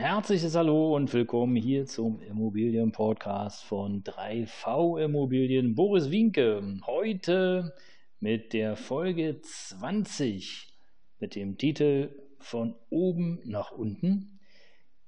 Herzliches Hallo und willkommen hier zum Immobilienpodcast von 3V Immobilien. Boris Winke, heute mit der Folge 20 mit dem Titel Von oben nach unten.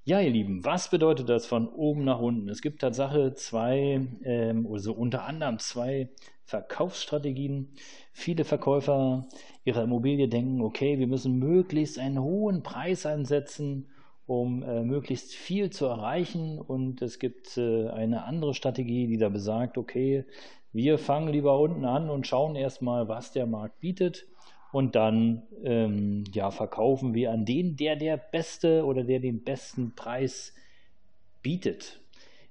Ja, ihr Lieben, was bedeutet das von oben nach unten? Es gibt Tatsache zwei, ähm, also unter anderem zwei Verkaufsstrategien. Viele Verkäufer ihrer Immobilie denken, okay, wir müssen möglichst einen hohen Preis ansetzen, um äh, möglichst viel zu erreichen. Und es gibt äh, eine andere Strategie, die da besagt, okay, wir fangen lieber unten an und schauen erstmal, was der Markt bietet. Und dann ähm, ja, verkaufen wir an den, der der beste oder der den besten Preis bietet.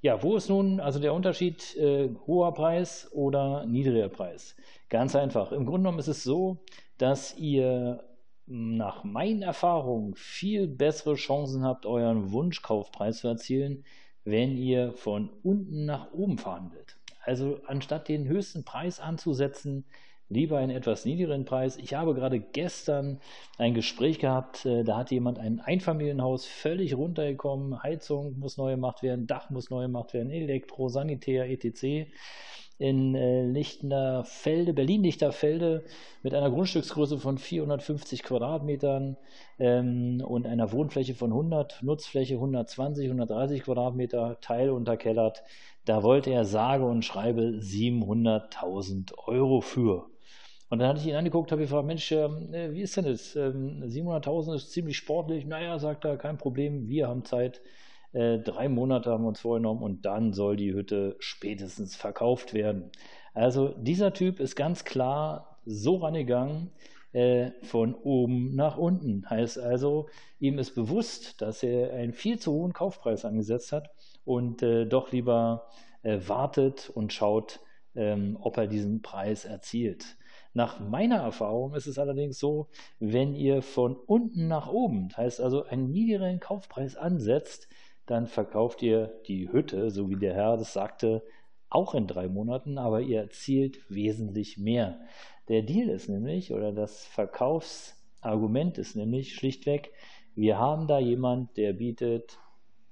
Ja, wo ist nun also der Unterschied äh, hoher Preis oder niedriger Preis? Ganz einfach. Im Grunde genommen ist es so, dass ihr nach meinen Erfahrungen viel bessere Chancen habt, euren Wunschkaufpreis zu erzielen, wenn ihr von unten nach oben verhandelt. Also anstatt den höchsten Preis anzusetzen, lieber einen etwas niedrigeren Preis. Ich habe gerade gestern ein Gespräch gehabt, äh, da hat jemand ein Einfamilienhaus völlig runtergekommen, Heizung muss neu gemacht werden, Dach muss neu gemacht werden, Elektro, Sanitär, etc in äh, Lichterfelde, Berlin-Lichterfelde mit einer Grundstücksgröße von 450 Quadratmetern ähm, und einer Wohnfläche von 100, Nutzfläche 120, 130 Quadratmeter, teilunterkellert. Da wollte er sage und schreibe 700.000 Euro für. Und dann hatte ich ihn angeguckt, habe gefragt, Mensch, ähm, äh, wie ist denn das? Ähm, 700.000 ist ziemlich sportlich. Naja, sagt er, kein Problem, wir haben Zeit. Äh, drei Monate haben wir uns vorgenommen und dann soll die Hütte spätestens verkauft werden. Also dieser Typ ist ganz klar so rangegangen, äh, von oben nach unten. Heißt also, ihm ist bewusst, dass er einen viel zu hohen Kaufpreis angesetzt hat und äh, doch lieber äh, wartet und schaut, ähm, ob er diesen Preis erzielt. Nach meiner Erfahrung ist es allerdings so, wenn ihr von unten nach oben, heißt also einen niedrigen Kaufpreis ansetzt, dann verkauft ihr die Hütte, so wie der Herr das sagte, auch in drei Monaten, aber ihr erzielt wesentlich mehr. Der Deal ist nämlich, oder das Verkaufsargument ist nämlich schlichtweg, wir haben da jemand, der bietet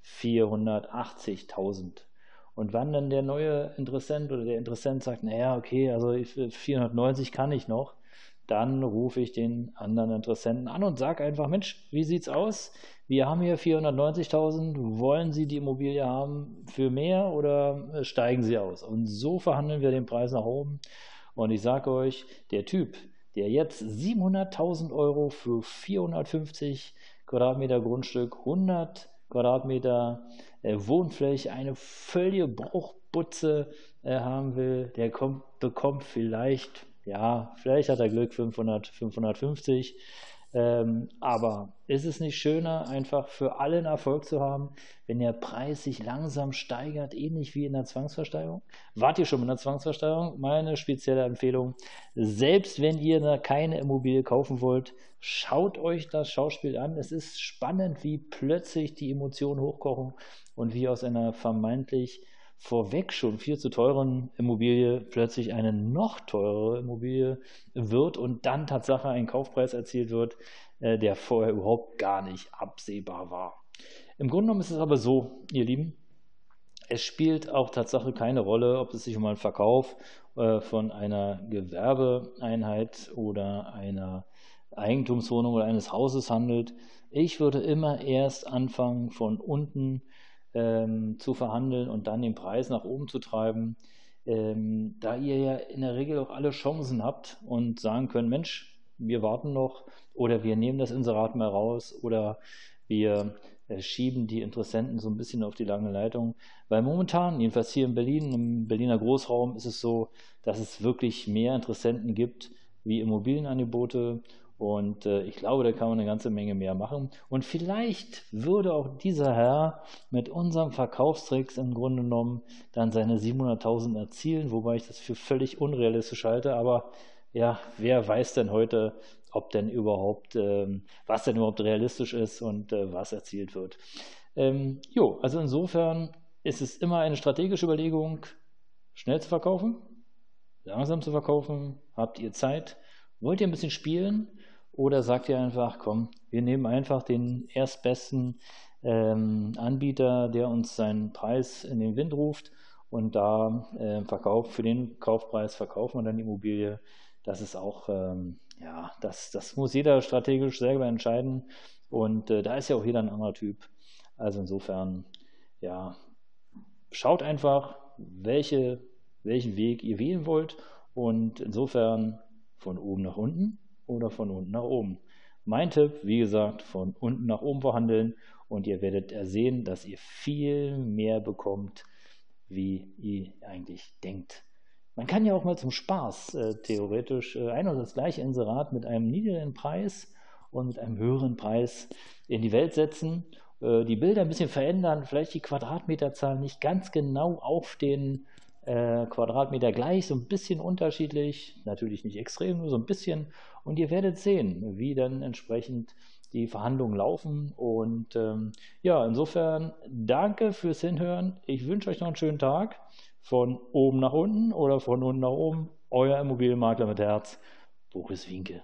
480.000. Und wann dann der neue Interessent oder der Interessent sagt, naja, okay, also 490 kann ich noch, dann rufe ich den anderen Interessenten an und sage einfach, Mensch, wie sieht's aus? Wir haben hier 490.000, wollen Sie die Immobilie haben für mehr oder äh, steigen Sie aus? Und so verhandeln wir den Preis nach oben. Und ich sage euch, der Typ, der jetzt 700.000 Euro für 450 Quadratmeter Grundstück, 100 Quadratmeter äh, Wohnfläche, eine völlige Bruchbutze äh, haben will, der kommt, bekommt vielleicht ja, vielleicht hat er Glück 500, 550. Ähm, aber ist es nicht schöner, einfach für alle einen Erfolg zu haben, wenn der Preis sich langsam steigert, ähnlich wie in der Zwangsversteigerung? Wart ihr schon in der Zwangsversteigerung? Meine spezielle Empfehlung, selbst wenn ihr keine Immobilie kaufen wollt, schaut euch das Schauspiel an. Es ist spannend, wie plötzlich die Emotionen hochkochen und wie aus einer vermeintlich vorweg schon viel zu teuren Immobilie plötzlich eine noch teurere Immobilie wird und dann Tatsache ein Kaufpreis erzielt wird, äh, der vorher überhaupt gar nicht absehbar war. Im Grunde genommen ist es aber so, ihr Lieben, es spielt auch Tatsache keine Rolle, ob es sich um einen Verkauf äh, von einer Gewerbeeinheit oder einer Eigentumswohnung oder eines Hauses handelt. Ich würde immer erst anfangen von unten ähm, zu verhandeln und dann den Preis nach oben zu treiben, ähm, da ihr ja in der Regel auch alle Chancen habt und sagen könnt, Mensch, wir warten noch oder wir nehmen das Inserat mal raus oder wir äh, schieben die Interessenten so ein bisschen auf die lange Leitung. Weil momentan, jedenfalls hier in Berlin, im Berliner Großraum, ist es so, dass es wirklich mehr Interessenten gibt wie Immobilienangebote Und äh, ich glaube, da kann man eine ganze Menge mehr machen. Und vielleicht würde auch dieser Herr mit unserem Verkaufstricks im Grunde genommen dann seine 700.000 erzielen, wobei ich das für völlig unrealistisch halte. Aber ja, wer weiß denn heute, ob denn überhaupt, ähm, was denn überhaupt realistisch ist und äh, was erzielt wird. Ähm, jo, also insofern ist es immer eine strategische Überlegung, schnell zu verkaufen, langsam zu verkaufen. Habt ihr Zeit? Wollt ihr ein bisschen spielen? Oder sagt ihr einfach, komm, wir nehmen einfach den erstbesten ähm, Anbieter, der uns seinen Preis in den Wind ruft und da äh, verkauft, für den Kaufpreis verkaufen wir dann die Immobilie. Das ist auch, ähm, ja, das, das muss jeder strategisch selber entscheiden. Und äh, da ist ja auch jeder ein anderer Typ. Also insofern, ja, schaut einfach, welche, welchen Weg ihr wählen wollt. Und insofern von oben nach unten oder von unten nach oben. Mein Tipp, wie gesagt, von unten nach oben verhandeln und ihr werdet sehen, dass ihr viel mehr bekommt, wie ihr eigentlich denkt. Man kann ja auch mal zum Spaß äh, theoretisch äh, ein und das gleiche Inserat mit einem niedrigen Preis und mit einem höheren Preis in die Welt setzen, äh, die Bilder ein bisschen verändern, vielleicht die Quadratmeterzahl nicht ganz genau auf den äh, Quadratmeter gleich, so ein bisschen unterschiedlich, natürlich nicht extrem, nur so ein bisschen. Und ihr werdet sehen, wie dann entsprechend die Verhandlungen laufen. Und ähm, ja, insofern danke fürs Hinhören. Ich wünsche euch noch einen schönen Tag. Von oben nach unten oder von unten nach oben. Euer Immobilienmakler mit Herz, Boris Winke.